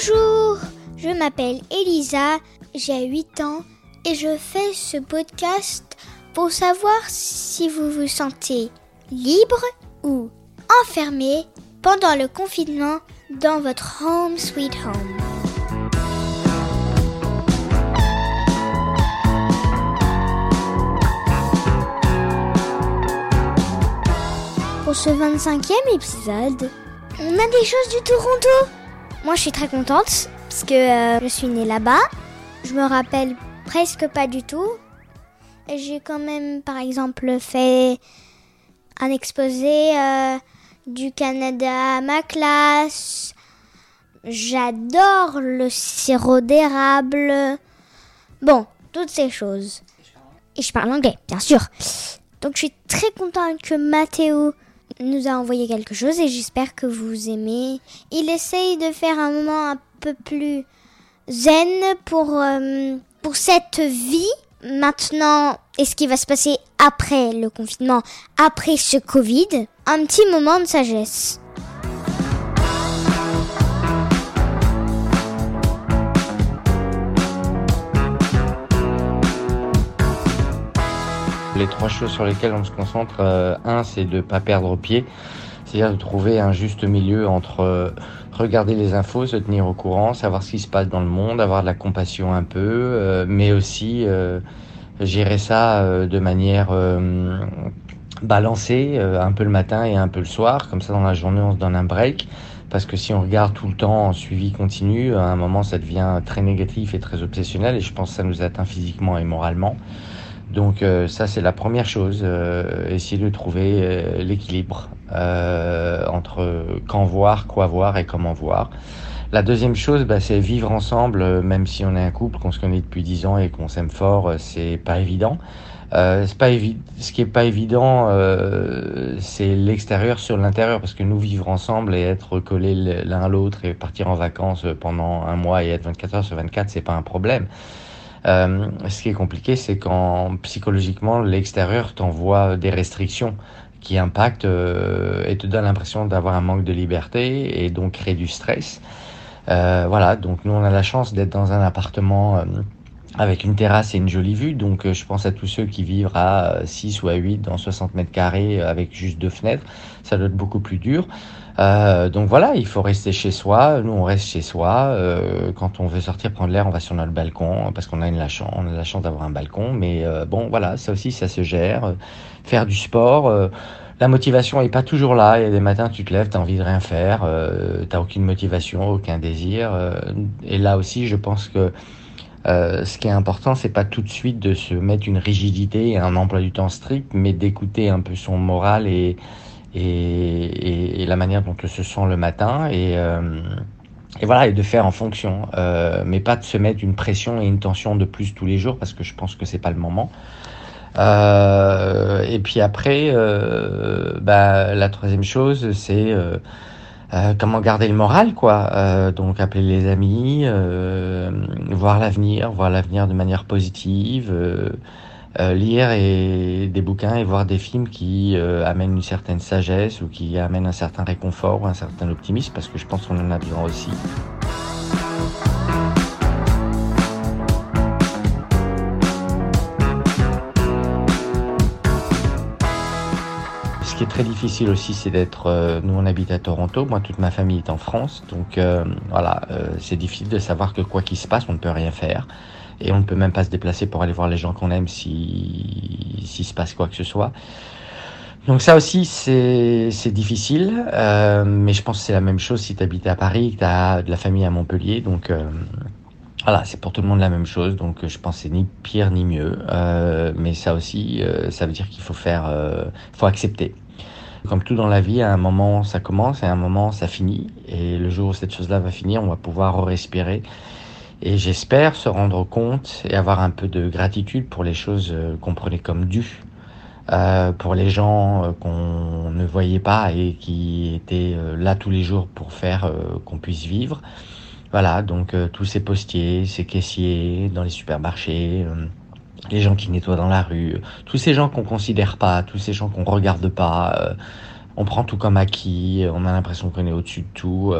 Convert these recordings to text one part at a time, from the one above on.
Bonjour, je m'appelle Elisa, j'ai 8 ans et je fais ce podcast pour savoir si vous vous sentez libre ou enfermé pendant le confinement dans votre home sweet home. Pour ce 25e épisode, on a des choses du Toronto. Moi, je suis très contente parce que euh, je suis née là-bas. Je me rappelle presque pas du tout. J'ai quand même, par exemple, fait un exposé euh, du Canada à ma classe. J'adore le sirop d'érable. Bon, toutes ces choses. Et je parle anglais, bien sûr. Donc je suis très contente que Mathéo nous a envoyé quelque chose et j'espère que vous aimez. Il essaye de faire un moment un peu plus zen pour, euh, pour cette vie. Maintenant, et ce qui va se passer après le confinement, après ce Covid, un petit moment de sagesse. Les trois choses sur lesquelles on se concentre, euh, un, c'est de ne pas perdre pied, c'est-à-dire de trouver un juste milieu entre euh, regarder les infos, se tenir au courant, savoir ce qui se passe dans le monde, avoir de la compassion un peu, euh, mais aussi gérer ça de manière balancée, un peu le matin et un peu le soir, comme ça dans la journée on se donne un break. Parce que si on regarde tout le temps en suivi continu, à un moment ça devient très négatif et très obsessionnel et je pense que ça nous atteint physiquement et moralement. Donc euh, ça c'est la première chose, euh, essayer de trouver euh, l'équilibre entre quand voir, quoi voir et comment voir. La deuxième chose, bah, c'est vivre ensemble, même si on est un couple, qu'on se connaît depuis dix ans et qu'on s'aime fort, c'est pas évident. c'est pas ce qui est pas évident, c'est l'extérieur sur l'intérieur, parce que nous vivre ensemble et être collés l'un à l'autre et partir en vacances pendant un mois et être 24 heures sur 24, c'est pas un problème. Euh, ce qui est compliqué, c'est quand psychologiquement l'extérieur t'envoie des restrictions qui impactent euh, et te donnent l'impression d'avoir un manque de liberté et donc créer du stress. Euh, voilà, donc nous on a la chance d'être dans un appartement euh, avec une terrasse et une jolie vue, donc euh, je pense à tous ceux qui vivent à 6 ou à 8 dans 60 mètres carrés avec juste deux fenêtres, ça doit être beaucoup plus dur. Euh, donc voilà, il faut rester chez soi. Nous, on reste chez soi. Euh, quand on veut sortir prendre l'air, on va sur notre balcon parce qu'on a, une, la chance, on a la chance d'avoir un balcon. Mais euh, bon, voilà, ça aussi, ça se gère. Faire du sport. la motivation est pas toujours là. Il y a des matins, tu te lèves, tu as envie de rien faire. tu n'as aucune motivation, aucun désir. et là aussi, je pense que ce qui est important, c'est pas tout de suite de se mettre une rigidité et un emploi du temps strict, mais d'écouter un peu son moral et la manière dont on se sent le matin et, euh, voilà et de faire en fonction, euh, mais pas de se mettre une pression et une tension de plus tous les jours parce que je pense que c'est pas le moment. Euh, et puis après, euh, bah, la troisième chose, c'est euh, euh, comment garder le moral, quoi. donc appeler les amis, voir l'avenir, voir l'avenir de manière positive. Euh, lire des bouquins et voir des films qui euh, amènent une certaine sagesse ou qui amènent un certain réconfort ou un certain optimisme, parce que je pense qu'on en a besoin aussi. Ce qui est très difficile aussi, c'est d'être. Euh, nous, on habite à Toronto. Moi, toute ma famille est en France. Donc, voilà, c'est difficile de savoir que quoi qu'il se passe, on ne peut rien faire et on ne peut même pas se déplacer pour aller voir les gens qu'on aime si s'il se passe quoi que ce soit. Donc ça aussi c'est c'est difficile, euh, mais je pense que c'est la même chose si tu habites à Paris, que tu as de la famille à Montpellier, donc euh, voilà c'est pour tout le monde la même chose, donc je pense c'est ni pire ni mieux, euh, mais ça aussi euh, ça veut dire qu'il faut faire, euh, faut accepter. Comme tout dans la vie, à un moment ça commence et à un moment ça finit, et le jour où cette chose-là va finir, on va pouvoir respirer et j'espère se rendre compte et avoir un peu de gratitude pour les choses euh, qu'on prenait comme dues, euh, pour les gens euh, qu'on ne voyait pas et qui étaient euh, là tous les jours pour faire qu'on puisse vivre. Voilà, donc tous ces postiers, ces caissiers dans les supermarchés, les gens qui nettoient dans la rue, tous ces gens qu'on considère pas, tous ces gens qu'on regarde pas, on prend tout comme acquis, on a l'impression qu'on est au-dessus de tout.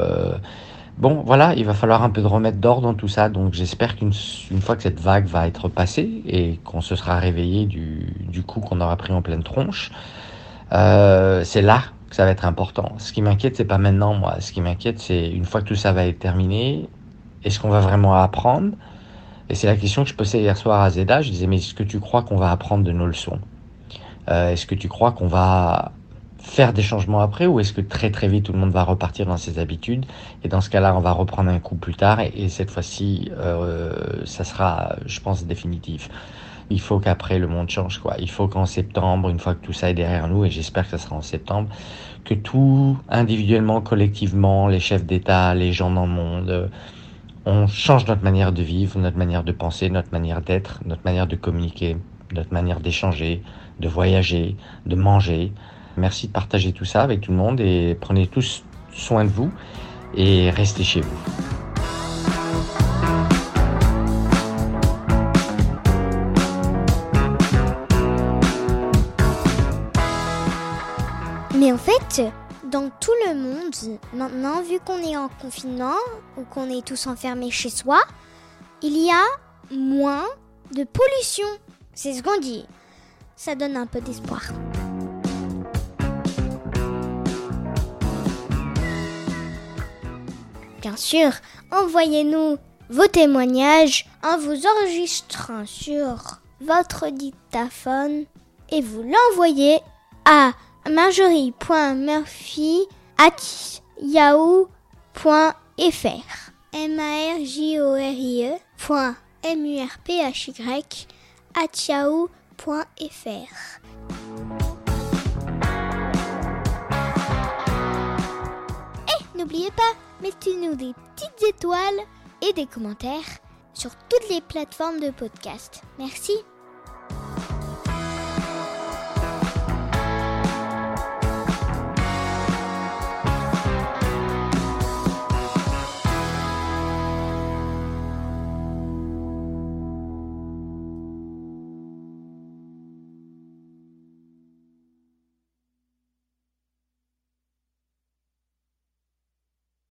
Bon, voilà, il va falloir un peu de remettre d'ordre dans tout ça. Donc j'espère qu'une fois que cette vague va être passée et qu'on se sera réveillé du, du coup qu'on aura pris en pleine tronche, euh, c'est là que ça va être important. Ce qui m'inquiète, c'est pas maintenant, moi. Ce qui m'inquiète, c'est une fois que tout ça va être terminé, est-ce qu'on va vraiment apprendre? Et c'est la question que je posais hier soir à Zeda. Je disais, mais est-ce que tu crois qu'on va apprendre de nos leçons? Euh, Est-ce que tu crois qu'on va faire des changements après ou est-ce que très très vite tout le monde va repartir dans ses habitudes? Et dans ce cas-là on va reprendre un coup plus tard et, cette fois-ci euh, ça sera je pense définitif il faut qu'après le monde change quoi il faut qu'en septembre une fois que tout ça est derrière nous et j'espère que ça sera en septembre que tout individuellement collectivement les chefs d'État les gens dans le monde on change notre manière de vivre notre manière de penser notre manière d'être notre manière de communiquer notre manière d'échanger de voyager de manger Merci de partager tout ça avec tout le monde et prenez tous soin de vous et restez chez vous. Mais en fait, dans tout le monde, maintenant, vu qu'on est en confinement ou qu'on est tous enfermés chez soi, il y a moins de pollution. C'est ce qu'on dit. Ça donne un peu d'espoir. Bien sûr, envoyez-nous vos témoignages en vous enregistrant sur votre dictaphone et vous l'envoyez à marjorie.murphy@yahoo.fr. M A R J O R I E M U R P H Y at yahoo.fr. Et n'oubliez pas mettez-nous des petites étoiles et des commentaires sur toutes les plateformes de podcast. Merci.